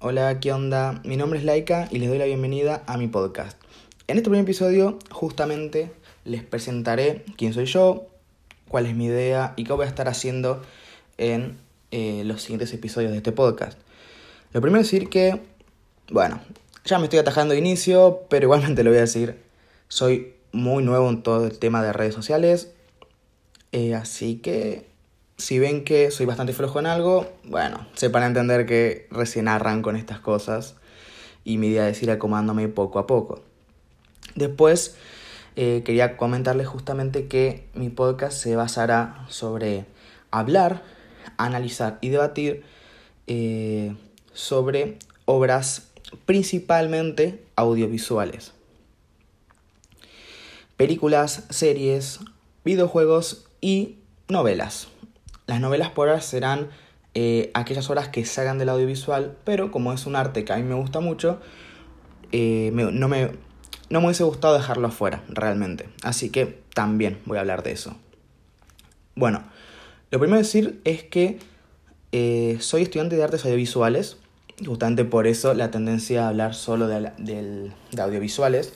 Hola, ¿qué onda? Mi nombre es Laika y les doy la bienvenida a mi podcast. En este primer episodio, justamente, les presentaré quién soy yo, cuál es mi idea y qué voy a estar haciendo en eh, los siguientes episodios de este podcast. Lo primero es decir que, bueno, ya me estoy atajando de inicio, pero igualmente lo voy a decir. Soy muy nuevo en todo el tema de redes sociales, eh, así que si ven que soy bastante flojo en algo, bueno, sepan entender que recién arranco en estas cosas y mi idea es ir acomodándome poco a poco. Después, eh, quería comentarles justamente que mi podcast se basará sobre hablar, analizar y debatir eh, sobre obras principalmente audiovisuales. Películas, series, videojuegos y novelas. Las novelas por ahora serán eh, aquellas obras que salgan del audiovisual, pero como es un arte que a mí me gusta mucho, eh, no, me, no me hubiese gustado dejarlo afuera, realmente. Así que también voy a hablar de eso. Bueno, lo primero decir es que eh, soy estudiante de artes audiovisuales, justamente por eso la tendencia a hablar solo de, de audiovisuales,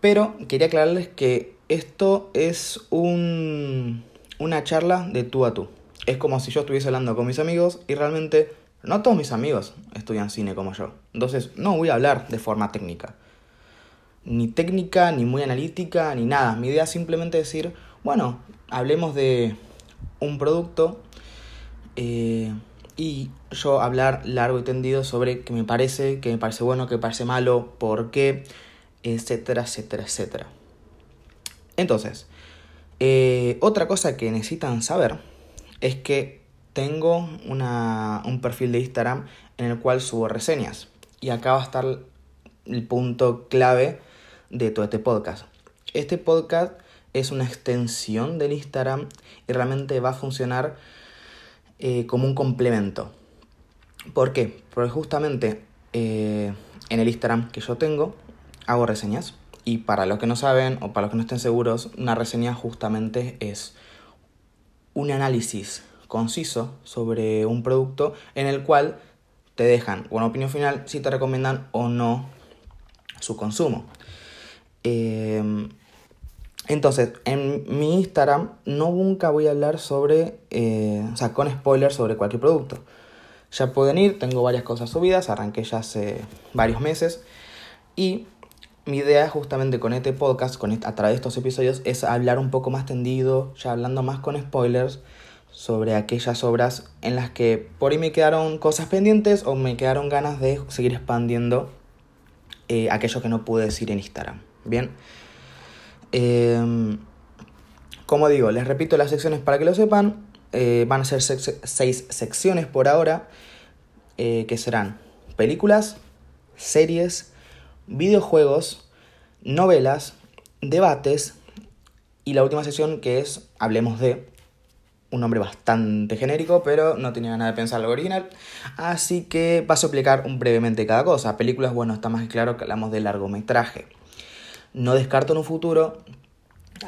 pero quería aclararles que esto es un, una charla de tú a tú es como si yo estuviese hablando con mis amigos y realmente no todos mis amigos estudian cine como yo. Entonces no voy a hablar de forma técnica. Ni técnica, ni muy analítica, ni nada. Mi idea es simplemente decir, bueno, hablemos de un producto eh, y yo hablar largo y tendido sobre qué me parece, qué me parece bueno, qué me parece malo, por qué, etcétera, etcétera, etcétera. Entonces, eh, otra cosa que necesitan saber es que tengo una, un perfil de Instagram en el cual subo reseñas. Y acá va a estar el punto clave de todo este podcast. Este podcast es una extensión del Instagram y realmente va a funcionar eh, como un complemento. ¿Por qué? Porque justamente eh, en el Instagram que yo tengo hago reseñas. Y para los que no saben o para los que no estén seguros, una reseña justamente es un análisis conciso sobre un producto en el cual te dejan una opinión final si te recomiendan o no su consumo. Em, entonces, en mi Instagram no nunca voy a hablar sobre, eh, o sea, con spoilers sobre cualquier producto. Ya pueden ir, tengo varias cosas subidas, arranqué ya hace varios meses y mi idea justamente con este podcast, con a través de estos episodios, es hablar un poco más tendido, ya hablando más con spoilers sobre aquellas obras en las que por ahí me quedaron cosas pendientes o me quedaron ganas de seguir expandiendo eh, aquello que no pude decir en Instagram. Bien. Em, como digo, les repito las secciones para que lo sepan. Eh, van a ser seis secciones por ahora, eh, que serán películas, series, videojuegos, novelas, debates y la última sección que es Hablemos de, un nombre bastante genérico, pero no tenía nada de pensar algo original. Así que paso a explicar brevemente cada cosa. Películas, bueno, está más claro que hablamos de largometraje. No descarto en un futuro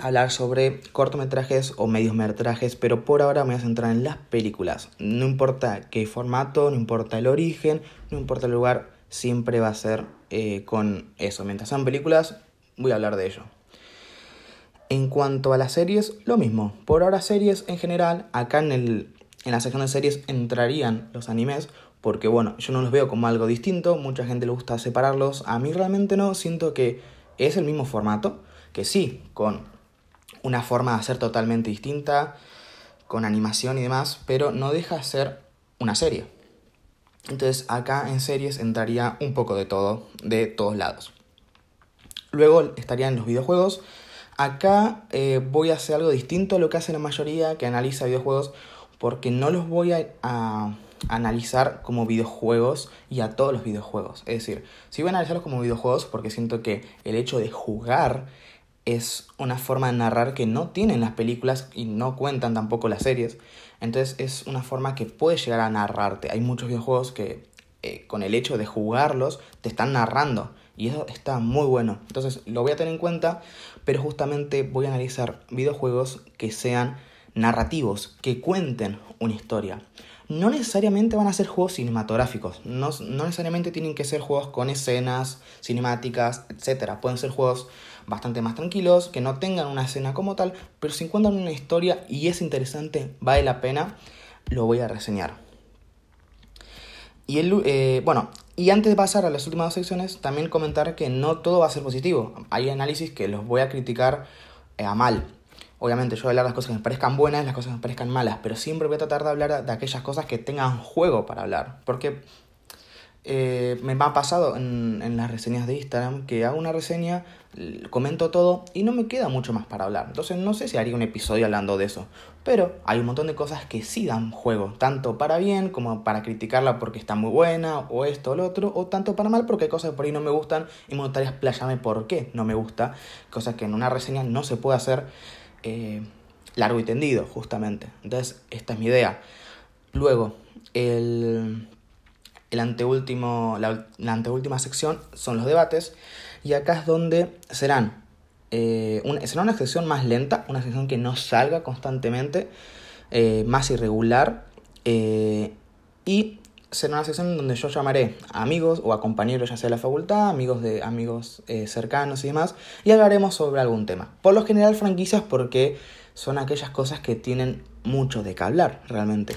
hablar sobre cortometrajes o mediometrajes, pero por ahora me voy a centrar en las películas. No importa qué formato, no importa el origen, no importa el lugar, siempre va a ser eh, con eso. Mientras sean películas, voy a hablar de ello. En cuanto a las series, lo mismo. Por ahora series en general, acá en, el, en la sección de series entrarían los animes, porque bueno, yo no los veo como algo distinto, mucha gente le gusta separarlos, a mí realmente no, siento que es el mismo formato, que sí, con una forma de hacer totalmente distinta, con animación y demás, pero no deja de ser una serie. Entonces acá en series entraría un poco de todo, de todos lados. Luego estarían los videojuegos, Acá eh, voy a hacer algo distinto a lo que hace la mayoría que analiza videojuegos porque no los voy a, analizar como videojuegos y a todos los videojuegos. Es decir, si voy a analizarlos como videojuegos porque siento que el hecho de jugar es una forma de narrar que no tienen las películas y no cuentan tampoco las series. Entonces es una forma que puede llegar a narrarte. Hay muchos videojuegos que eh, con el hecho de jugarlos te están narrando. Y eso está muy bueno. Entonces lo voy a tener en cuenta, pero justamente voy a analizar videojuegos que sean narrativos, que cuenten una historia. no necesariamente van a ser juegos cinematográficos, no, no, necesariamente tienen que ser juegos con escenas cinemáticas, etc. Pueden ser juegos bastante más tranquilos, que no tengan una escena como tal, pero si encuentran una historia y es interesante, vale la pena, lo voy a reseñar. Y el, eh, bueno, y antes de pasar a las últimas dos secciones, también comentar que no todo va a ser positivo. Hay análisis que los voy a criticar eh, a mal. Obviamente yo voy a hablar de las cosas que me parezcan buenas, las cosas que me parezcan malas, pero siempre voy a tratar de hablar de aquellas cosas que tengan juego para hablar. Porque eh, me ha pasado en, las reseñas de Instagram que hago una reseña, comento todo y no me queda mucho más para hablar. Entonces no sé si haría un episodio hablando de eso. Pero hay un montón de cosas que sí dan juego, tanto para bien como para criticarla porque está muy buena o esto o lo otro, o tanto para mal porque hay cosas que por ahí no me gustan y me gustaría explayarme por qué no me gusta, cosas que en una reseña no se puede hacer eh, largo y tendido, justamente. Entonces, esta es mi idea. Luego, el el anteúltimo, la, anteúltima sección son los debates y acá es donde serán eh, será una sección más lenta, una sección que no salga constantemente, eh, más irregular eh, y será una sección donde yo llamaré a amigos o a compañeros ya sea de la facultad, amigos de amigos cercanos y demás y hablaremos sobre algún tema. Por lo general franquicias porque son aquellas cosas que tienen mucho de qué hablar realmente.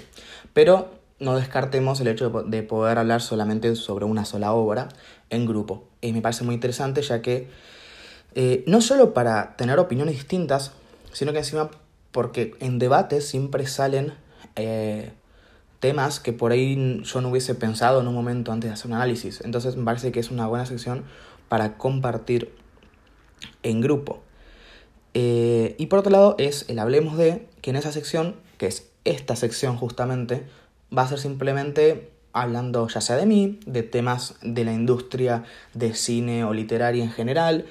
Pero no descartemos el hecho de poder hablar solamente sobre una sola obra en grupo. Y me parece muy interesante ya que eh, no solo para tener opiniones distintas, sino que encima porque en debates siempre salen eh, temas que por ahí yo no hubiese pensado en un momento antes de hacer un análisis. Entonces me parece que es una buena sección para compartir en grupo. Eh, y por otro lado es el Hablemos de, que en esa sección, que es esta sección justamente, va a ser simplemente hablando ya sea de mí, de temas de la industria de cine o literaria en general,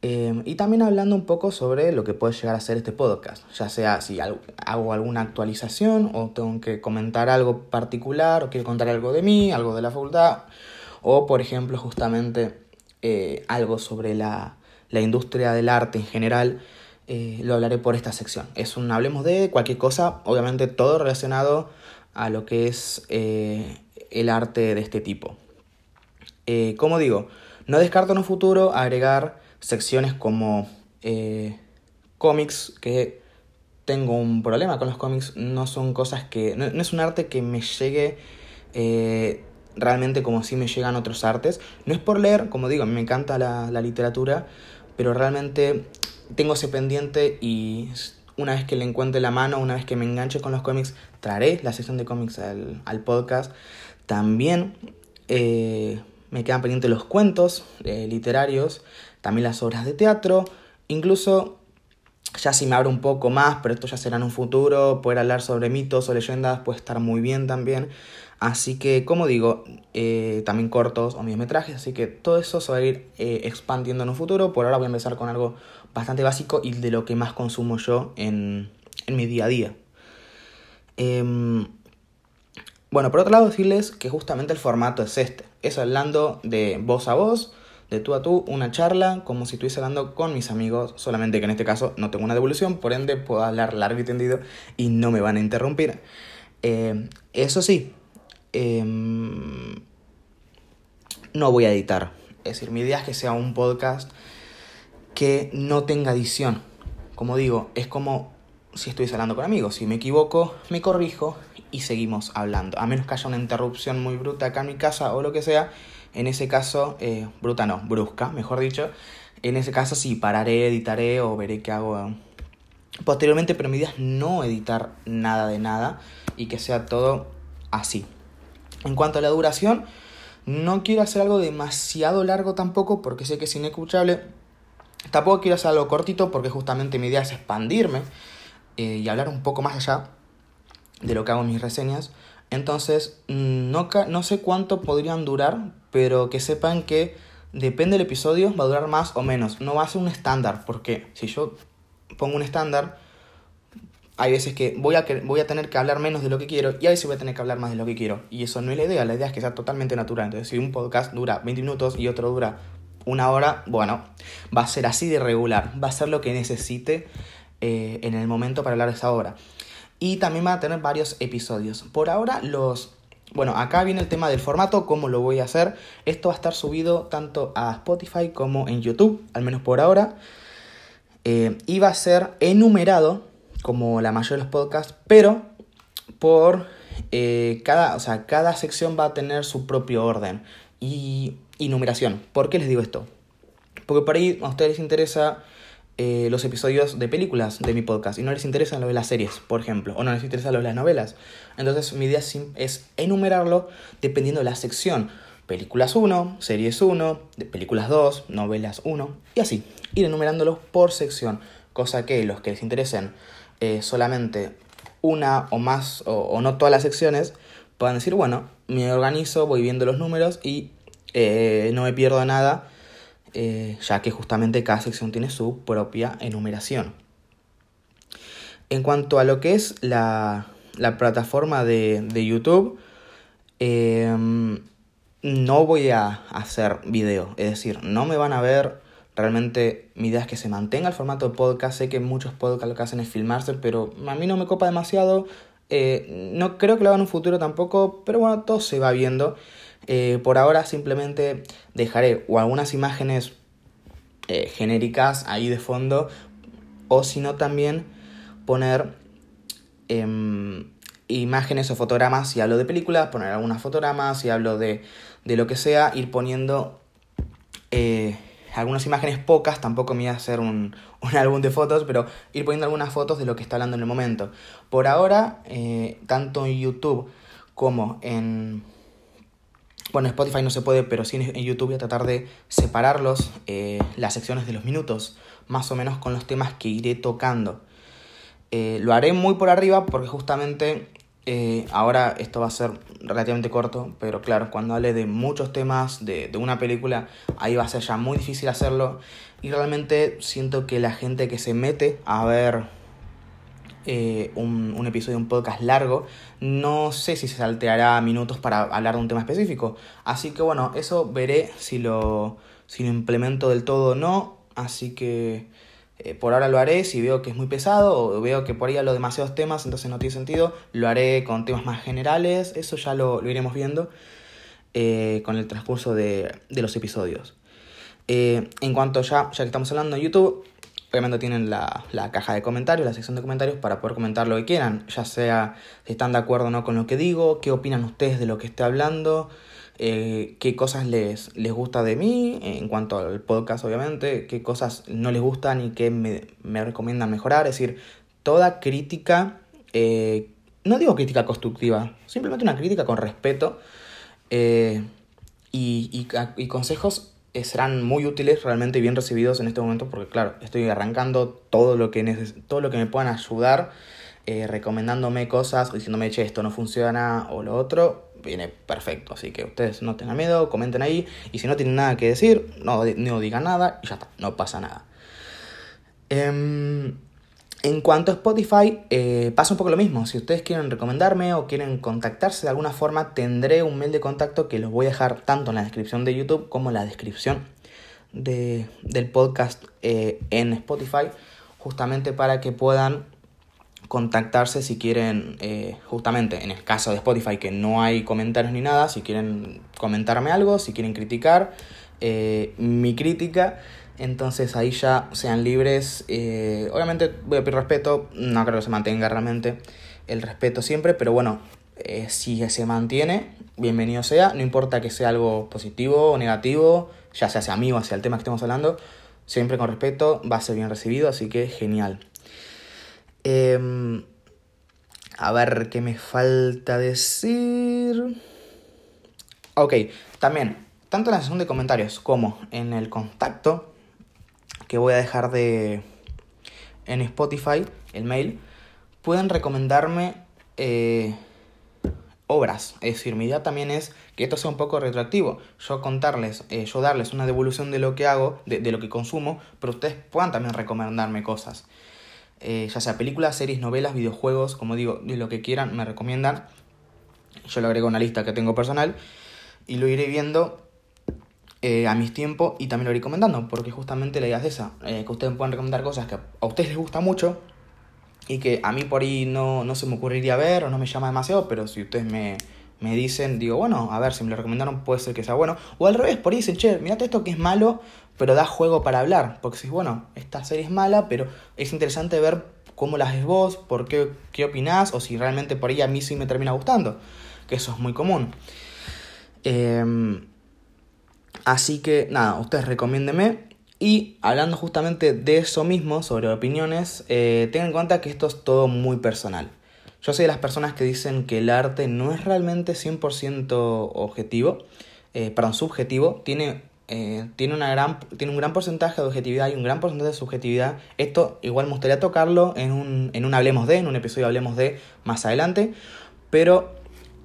eh, y también hablando un poco sobre lo que puede llegar a ser este podcast, ya sea si hago alguna actualización o tengo que comentar algo particular o quiero contar algo de mí, algo de la facultad, o por ejemplo justamente eh, algo sobre la, la, industria del arte en general, eh, lo hablaré por esta sección. Es un hablemos de cualquier cosa, obviamente todo relacionado a lo que es eh, el arte de este tipo. Eh, como digo, no descarto en un futuro agregar secciones como eh, cómics, que tengo un problema con los cómics, no son cosas que... no, es un arte que me llegue realmente como si me llegan otros artes. No es por leer, como digo, me encanta la literatura, pero realmente tengo ese pendiente y una vez que le encuentre la mano, una vez que me enganche con los cómics, traeré la sesión de cómics al, podcast. También eh, me quedan pendientes los cuentos eh, literarios, también las obras de teatro, incluso ya si me abro un poco más, pero esto ya será en un futuro, poder hablar sobre mitos o leyendas puede estar muy bien también. Así que, como digo, eh, también cortos o metrajes, así que todo eso se va a ir expandiendo en un futuro. Por ahora voy a empezar con algo bastante básico y de lo que más consumo yo en, mi día a día. Em, bueno, por otro lado decirles que justamente el formato es este. Es hablando de voz a voz, de tú a tú, una charla, como si estuviese hablando con mis amigos, solamente que en este caso no tengo una devolución, por ende puedo hablar largo y tendido y no me van a interrumpir. Em, eso sí, em, no voy a editar. Es decir, mi idea es que sea un podcast que no tenga edición. Como digo, es como si estuviese hablando con amigos. Si me equivoco, me corrijo y seguimos hablando. A menos que haya una interrupción muy bruta acá en mi casa o lo que sea. En ese caso, eh, bruta no, brusca, mejor dicho. En ese caso sí, pararé, editaré o veré qué hago posteriormente. Pero mi idea es no editar nada de nada y que sea todo así. En cuanto a la duración, no quiero hacer algo demasiado largo tampoco porque sé que es inescuchable Tampoco quiero hacer algo cortito porque justamente mi idea es expandirme eh, y hablar un poco más allá de lo que hago en mis reseñas. Entonces, mm, no, no sé cuánto podrían durar, pero que sepan que depende del episodio, va a durar más o menos. No va a ser un estándar, porque si yo pongo un estándar, hay veces que voy a, voy a tener que hablar menos de lo que quiero y a veces voy a tener que hablar más de lo que quiero. Y eso no es la idea, la idea es que sea totalmente natural. Entonces, si un podcast dura 20 minutos y otro dura una hora, bueno, va a ser así de regular, va a ser lo que necesite eh, en el momento para hablar de esa obra. y también va a tener varios episodios. Por ahora los... Bueno, acá viene el tema del formato, cómo lo voy a hacer. Esto va a estar subido tanto a Spotify como en YouTube, al menos por ahora. Eh, y va a ser enumerado, como la mayoría de los podcasts, pero por eh, cada, o sea, cada sección va a tener su propio orden y, y numeración. ¿Por qué les digo esto? Porque por ahí a ustedes les interesa eh, los episodios de películas de mi podcast y no les interesa lo de las series, por ejemplo, o no les interesa lo de las novelas. Entonces mi idea es enumerarlo dependiendo de la sección. Películas 1, series 1, películas 2, novelas 1 y así. Ir enumerándolos por sección, cosa que los que les interesen eh, solamente una o más o, o, no todas las secciones puedan decir, bueno, me organizo, voy viendo los números y eh, no me pierdo nada eh, ya que justamente cada sección tiene su propia enumeración. En cuanto a lo que es la, plataforma de, YouTube, em, no voy a hacer video, es decir, no me van a ver realmente mi idea es que se mantenga el formato de podcast. Sé que muchos podcasts lo que hacen es filmarse, pero a mí no me copa demasiado. Eh, no creo que lo hagan en un futuro tampoco, pero bueno, todo se va viendo. Eh, por ahora simplemente dejaré o algunas imágenes eh, genéricas ahí de fondo o si no también poner em, imágenes o fotogramas si hablo de películas, poner algunas fotogramas, si hablo de, de lo que sea, ir poniendo eh, algunas imágenes pocas, tampoco me voy a hacer un, un, álbum de fotos, pero ir poniendo algunas fotos de lo que está hablando en el momento. Por ahora, tanto en YouTube como en bueno, Spotify no se puede, pero sí en YouTube voy a tratar de separarlos, eh, las secciones de los minutos, más o menos con los temas que iré tocando. Eh, lo haré muy por arriba porque justamente eh, ahora esto va a ser relativamente corto, pero claro, cuando hable de muchos temas de, de, una película, ahí va a ser ya muy difícil hacerlo. Y realmente siento que la gente que se mete a ver eh, un, episodio un podcast largo, no sé si se salteará minutos para hablar de un tema específico. Así que bueno, eso veré si lo, si lo implemento del todo o no. Así que eh, por ahora lo haré. Si veo que es muy pesado o veo que por ahí hablo demasiados temas, entonces no tiene sentido, lo haré con temas más generales. Eso ya lo, lo iremos viendo eh, con el transcurso de, de los episodios. En cuanto ya, ya que estamos hablando de YouTube, Obviamente tienen la, la, caja de comentarios, la sección de comentarios para poder comentar lo que quieran, ya sea si están de acuerdo o no con lo que digo, qué opinan ustedes de lo que esté hablando, eh, qué cosas les, les gusta de mí, en cuanto al podcast obviamente, qué cosas no les gustan y qué me, me recomiendan mejorar, es decir, toda crítica, eh, no digo crítica constructiva, simplemente una crítica con respeto eh, y, y, consejos serán muy útiles, realmente bien recibidos en este momento, porque claro, estoy arrancando todo lo que, neces todo lo que me puedan ayudar, eh, recomendándome cosas, diciéndome, che, esto no funciona o lo otro, viene perfecto. Así que ustedes no tengan miedo, comenten ahí, y si no tienen nada que decir, no, no digan nada, y ya está, no pasa nada. Eh, en cuanto a Spotify, eh, pasa un poco lo mismo. Si ustedes quieren recomendarme o quieren contactarse de alguna forma, tendré un mail de contacto que los voy a dejar tanto en la descripción de YouTube como en la descripción de, del podcast eh, en Spotify, justamente para que puedan contactarse si quieren, eh, justamente en el caso de Spotify que no hay comentarios ni nada, si quieren comentarme algo, si quieren criticar mi crítica entonces ahí ya sean libres. Eh, obviamente voy a pedir respeto, no creo que se mantenga realmente el respeto siempre, pero bueno, eh, si se mantiene, bienvenido sea, no importa que sea algo positivo o negativo, ya sea hacia mí o hacia el tema que estemos hablando, siempre con respeto va a ser bien recibido, así que genial. Eh, a ver, ¿qué me falta decir? Ok, también, tanto en la sesión de comentarios como en el contacto, que voy a dejar de en Spotify, el mail, pueden recomendarme eh, obras. Es decir, mi idea también es que esto sea un poco retroactivo. Yo contarles, eh, yo darles una devolución de lo que hago, de, lo que consumo, pero ustedes puedan también recomendarme cosas. Eh, ya sea películas, series, novelas, videojuegos, como digo, de lo que quieran, me recomiendan. Yo lo agrego a una lista que tengo personal y lo iré viendo eh, a mis tiempos y también lo iré comentando, porque justamente la idea es esa, eh, que ustedes puedan recomendar cosas que a ustedes les gusta mucho y que a mí por ahí no, no se me ocurriría ver o no me llama demasiado, pero si ustedes me, me dicen, digo, bueno, a ver, si me lo recomendaron puede ser que sea bueno. O al revés, por ahí dicen, che, mirate esto que es malo, pero da juego para hablar. Porque si, bueno, esta serie es mala, pero es interesante ver cómo las ves vos, por qué, qué opinás, o si realmente por ahí a mí sí me termina gustando. Que eso es muy común. Em, así que, nada, ustedes recomiéndeme. Y hablando justamente de eso mismo, sobre opiniones, eh, tengan en cuenta que esto es todo muy personal. Yo soy de las personas que dicen que el arte no es realmente 100% objetivo, eh, perdón, subjetivo, tiene, eh, tiene, una gran, tiene un gran porcentaje de objetividad y un gran porcentaje de subjetividad. Esto igual me gustaría tocarlo en un, en un Hablemos de, en un episodio Hablemos de más adelante, pero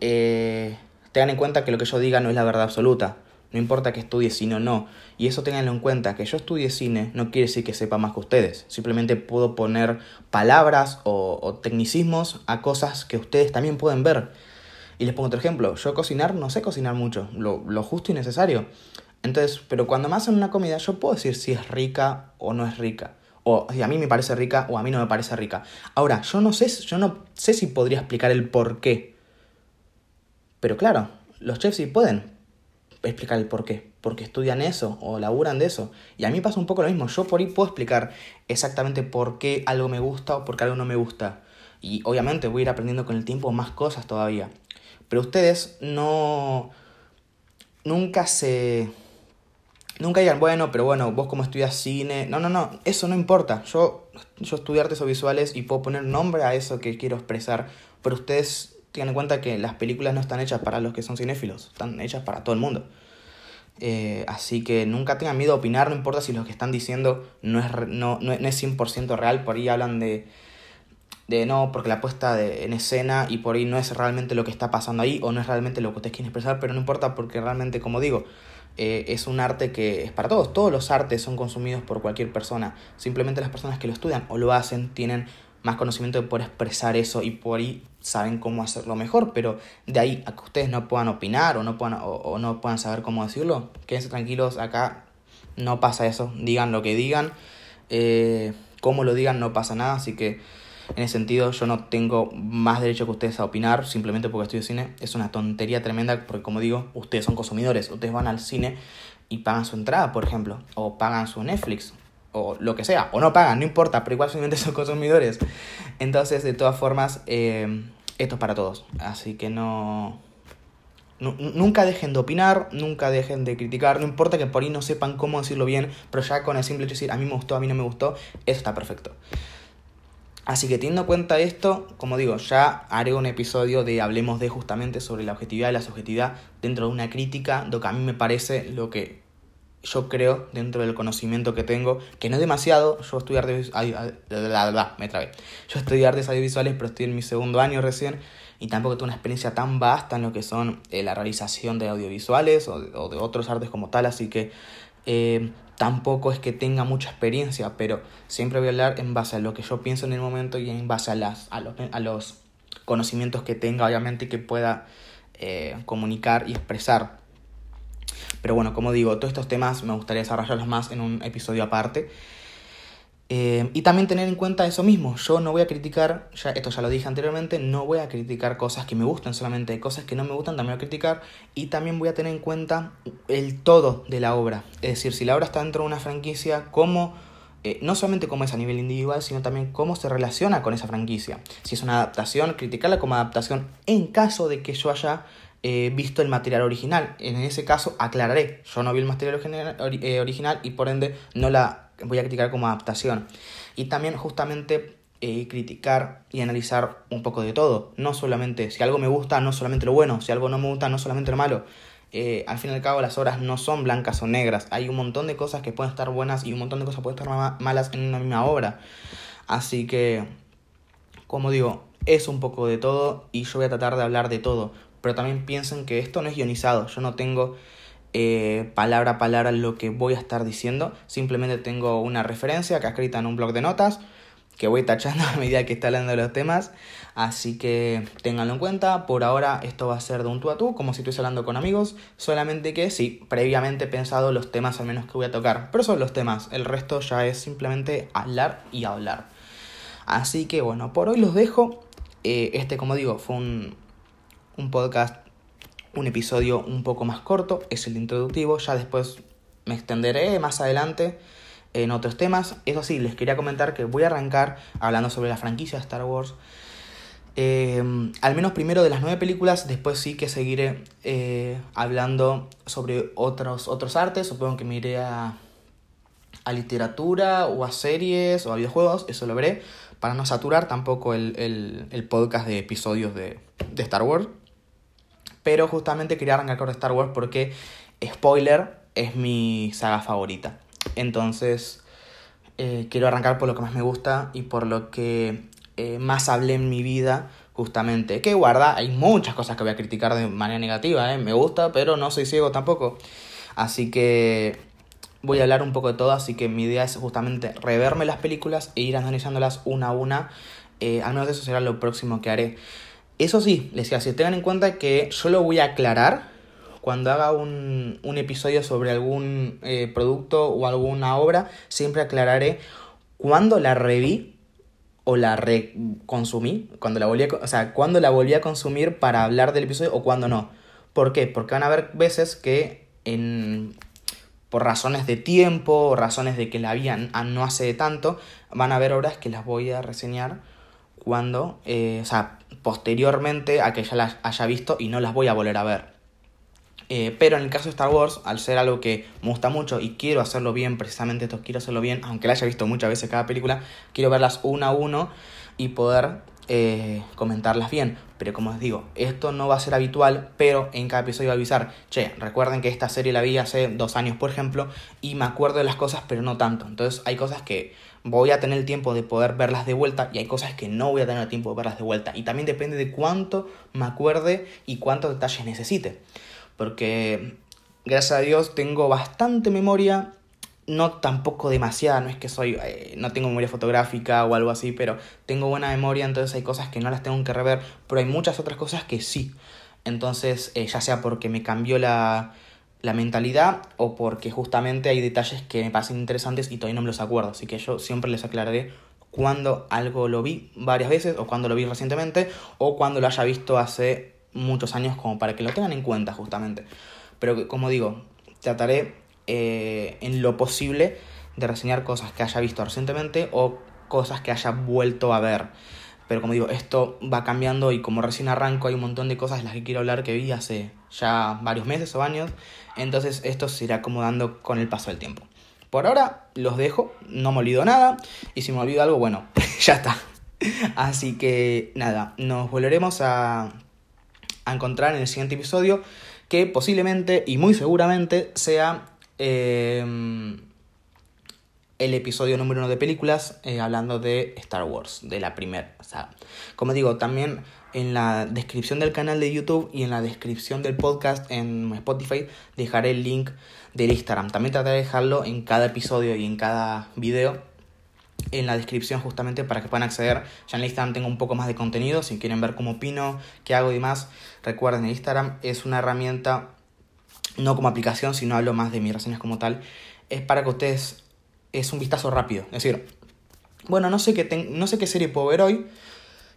eh, tengan en cuenta que lo que yo diga no es la verdad absoluta. No importa que estudie cine o no. Y eso tenganlo en cuenta, que yo estudie cine no quiere decir que sepa más que ustedes. Simplemente puedo poner palabras o, tecnicismos a cosas que ustedes también pueden ver. Y les pongo otro ejemplo. Yo cocinar no sé cocinar mucho, lo, justo y necesario. Entonces, pero cuando me hacen una comida, yo puedo decir si es rica o no es rica. O a mí me parece rica o a mí no me parece rica. Ahora, yo no sé, yo no sé si podría explicar el por qué. Pero claro, los chefs sí pueden explicar el por qué. Porque estudian eso o laburan de eso. Y a mí pasa un poco lo mismo. Yo por ahí puedo explicar exactamente por qué algo me gusta o por qué algo no me gusta. Y obviamente voy a ir aprendiendo con el tiempo más cosas todavía. Pero ustedes no... Nunca se... Nunca digan, bueno, pero bueno, vos como estudias cine. No, no, no, eso no importa. Yo, yo estudio artes o visuales y puedo poner nombre a eso que quiero expresar. Pero ustedes tengan en cuenta que las películas no están hechas para los que son cinéfilos, están hechas para todo el mundo. Eh, así que nunca tengan miedo a opinar, no importa si lo que están diciendo no es, no, no, es 100% real, por ahí hablan de, de no, porque la puesta de, en escena y por ahí no es realmente lo que está pasando ahí o no es realmente lo que ustedes quieren expresar, pero no importa porque realmente, como digo, eh, es un arte que es para todos, todos los artes son consumidos por cualquier persona, simplemente las personas que lo estudian o lo hacen tienen más conocimiento de poder expresar eso y por ahí saben cómo hacerlo mejor, pero de ahí a que ustedes no puedan opinar o no puedan, o, no puedan saber cómo decirlo, quédense tranquilos, acá no pasa eso, digan lo que digan, eh, como lo digan no pasa nada, así que en ese sentido yo no tengo más derecho que ustedes a opinar simplemente porque estudio cine, es una tontería tremenda porque como digo, ustedes son consumidores, ustedes van al cine y pagan su entrada, por ejemplo, o pagan su Netflix, o lo que sea, o no pagan, no importa, pero igual solamente son consumidores. Entonces, de todas formas, eh, esto es para todos. Así que no, Nunca dejen de opinar, nunca dejen de criticar, no importa que por ahí no sepan cómo decirlo bien, pero ya con el simple hecho de decir a mí me gustó, a mí no me gustó, eso está perfecto. Así que teniendo en cuenta esto, como digo, ya haré un episodio de Hablemos de justamente sobre la objetividad y la subjetividad dentro de una crítica, lo que a mí me parece lo que yo creo, dentro del conocimiento que tengo, que no es demasiado, yo estudié artes, me trabé. Yo estudié artes audiovisuales, pero estoy en mi segundo año recién, y tampoco tengo una experiencia tan vasta en lo que son eh, la realización de audiovisuales o de, otros artes como tal, así que eh, tampoco es que tenga mucha experiencia, pero siempre voy a hablar en base a lo que yo pienso en el momento y en base a, las, a, los, a los conocimientos que tenga, obviamente, y que pueda eh, comunicar y expresar. Pero bueno, como digo, todos estos temas me gustaría desarrollarlos más en un episodio aparte. Eh, y también tener en cuenta eso mismo, yo no voy a criticar, ya, esto ya lo dije anteriormente, no voy a criticar cosas que me gustan solamente, cosas que no me gustan también voy a criticar y también voy a tener en cuenta el todo de la obra, es decir, si la obra está dentro de una franquicia, cómo, eh, no solamente cómo es a nivel individual, sino también cómo se relaciona con esa franquicia, si es una adaptación, criticarla como adaptación en caso de que yo haya visto el material original. En ese caso aclararé, yo no vi el material eh, original y por ende no la voy a criticar como adaptación. Y también justamente eh, criticar y analizar un poco de todo. No solamente, si algo me gusta, no solamente lo bueno, si algo no me gusta, no solamente lo malo. Eh, al fin y al cabo las obras no son blancas o negras. Hay un montón de cosas que pueden estar buenas y un montón de cosas pueden estar malas en una misma obra. Así que, como digo, es un poco de todo y yo voy a tratar de hablar de todo pero también piensen que esto no es guionizado, yo no tengo eh, palabra a palabra lo que voy a estar diciendo, simplemente tengo una referencia que escrita en un blog de notas que voy tachando a medida que está hablando de los temas, así que ténganlo en cuenta, por ahora esto va a ser de un tú a tú, como si estuviese hablando con amigos, solamente que sí, previamente he pensado los temas al menos que voy a tocar, pero son los temas, el resto ya es simplemente hablar y hablar. Así que bueno, por hoy los dejo. Eh, este, como digo, fue un, un podcast, un episodio un poco más corto, es el introductivo, ya después me extenderé más adelante en otros temas. Eso sí, les quería comentar que voy a arrancar hablando sobre la franquicia de Star Wars. Eh, al menos primero de las nueve películas, después sí que seguiré eh, hablando sobre otros, otros artes, supongo que me iré a, a literatura o a series o a videojuegos, eso lo veré, para no saturar tampoco el, el, el podcast de episodios de, de, Star Wars. Pero justamente quería arrancar con Star Wars porque, spoiler, es mi saga favorita. Entonces, eh, quiero arrancar por lo que más me gusta y por lo que eh, más hablé en mi vida, justamente. Que guarda, hay muchas cosas que voy a criticar de manera negativa, ¿eh? me gusta, pero no soy ciego tampoco. Así que voy a hablar un poco de todo, así que mi idea es justamente reverme las películas e ir analizándolas una a una. Al menos eso será lo próximo que haré. Eso sí, les decía, si tengan en cuenta que yo lo voy a aclarar cuando haga un, un episodio sobre algún eh, producto o alguna obra, siempre aclararé cuándo la reví o la reconsumí, cuando la volví a, o sea, cuándo la volví a consumir para hablar del episodio o cuándo no. ¿Por qué? Porque van a haber veces que en por razones de tiempo o razones de que la habían no hace tanto, van a haber obras que las voy a reseñar cuando, eh, o sea, posteriormente a que ya las haya visto y no las voy a volver a ver. Eh, pero en el caso de Star Wars, al ser algo que me gusta mucho y quiero hacerlo bien, precisamente esto quiero hacerlo bien, aunque la haya visto muchas veces cada película, quiero verlas una a uno y poder eh, comentarlas bien. Pero como os digo, esto no va a ser habitual, pero en cada episodio voy a avisar, che, recuerden que esta serie la vi hace dos años, por ejemplo, y me acuerdo de las cosas, pero no tanto. Entonces hay cosas que voy a tener el tiempo de poder verlas de vuelta y hay cosas que no voy a tener el tiempo de verlas de vuelta. Y también depende de cuánto me acuerde y cuántos detalles necesite. Porque gracias a Dios tengo bastante memoria no tampoco demasiada, no es que soy, eh, no tengo memoria fotográfica o algo así, pero tengo buena memoria, entonces hay cosas que no las tengo que rever, pero hay muchas otras cosas que sí. Entonces, eh, ya sea porque me cambió la, la mentalidad o porque justamente hay detalles que me parecen interesantes y todavía no me los acuerdo, así que yo siempre les aclararé cuando algo lo vi varias veces o cuando lo vi recientemente o cuando lo haya visto hace muchos años como para que lo tengan en cuenta justamente. Pero como digo, trataré eh, en lo posible de reseñar cosas que haya visto recientemente o cosas que haya vuelto a ver. Pero como digo, esto va cambiando y como recién arranco hay un montón de cosas de las que quiero hablar que vi hace ya varios meses o años. Entonces esto se irá acomodando con el paso del tiempo. Por ahora los dejo, no me olvido nada. Y si me olvido algo, bueno, ya está. Así que nada, nos volveremos a, a encontrar en el siguiente episodio que posiblemente y muy seguramente sea Em, el episodio número uno de películas eh, hablando de Star Wars, de la primera. Sea, como digo, también en la descripción del canal de YouTube y en la descripción del podcast en Spotify dejaré el link del Instagram. También trataré de dejarlo en cada episodio y en cada video en la descripción justamente para que puedan acceder. Ya en el Instagram tengo un poco más de contenido, si quieren ver cómo opino, qué hago y demás. Recuerden, el Instagram es una herramienta no como aplicación, sino hablo más de mis reseñas como tal, es para que ustedes es un vistazo rápido. Es decir, bueno, no sé qué, no sé qué serie puedo ver hoy,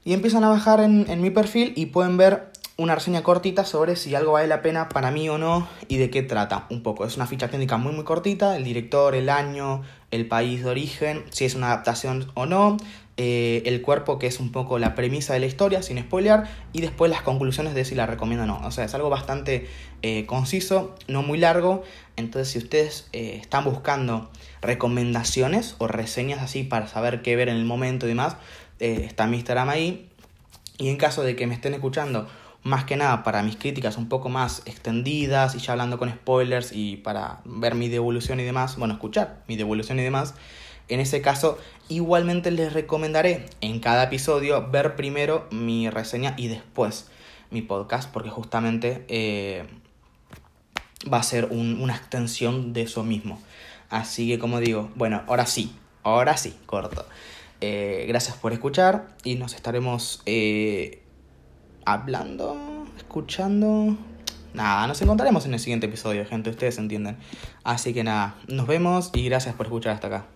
y empiezan a bajar en, mi perfil y pueden ver una reseña cortita sobre si algo vale la pena para mí o no y de qué trata un poco. Es una ficha técnica muy muy cortita, el director, el año, el país de origen, si es una adaptación o no, eh, el cuerpo que es un poco la premisa de la historia sin spoiler y después las conclusiones de si la recomiendo o no. O sea, es algo bastante eh, conciso, no muy largo. Entonces si ustedes eh, están buscando recomendaciones o reseñas así para saber qué ver en el momento y demás, está mi Instagram ahí. Y en caso de que me estén escuchando más que nada para mis críticas un poco más extendidas y ya hablando con spoilers y para ver mi devolución y demás, bueno, escuchar mi devolución y demás, en ese caso igualmente les recomendaré en cada episodio ver primero mi reseña y después mi podcast porque justamente eh, va a ser una extensión de eso mismo. Así que como digo, bueno, ahora sí, ahora sí, corto. Eh, gracias por escuchar y nos estaremos... Eh, hablando, escuchando. Nada, nos encontraremos en el siguiente episodio, gente, ustedes entienden. Así que nada, nos vemos y gracias por escuchar hasta acá.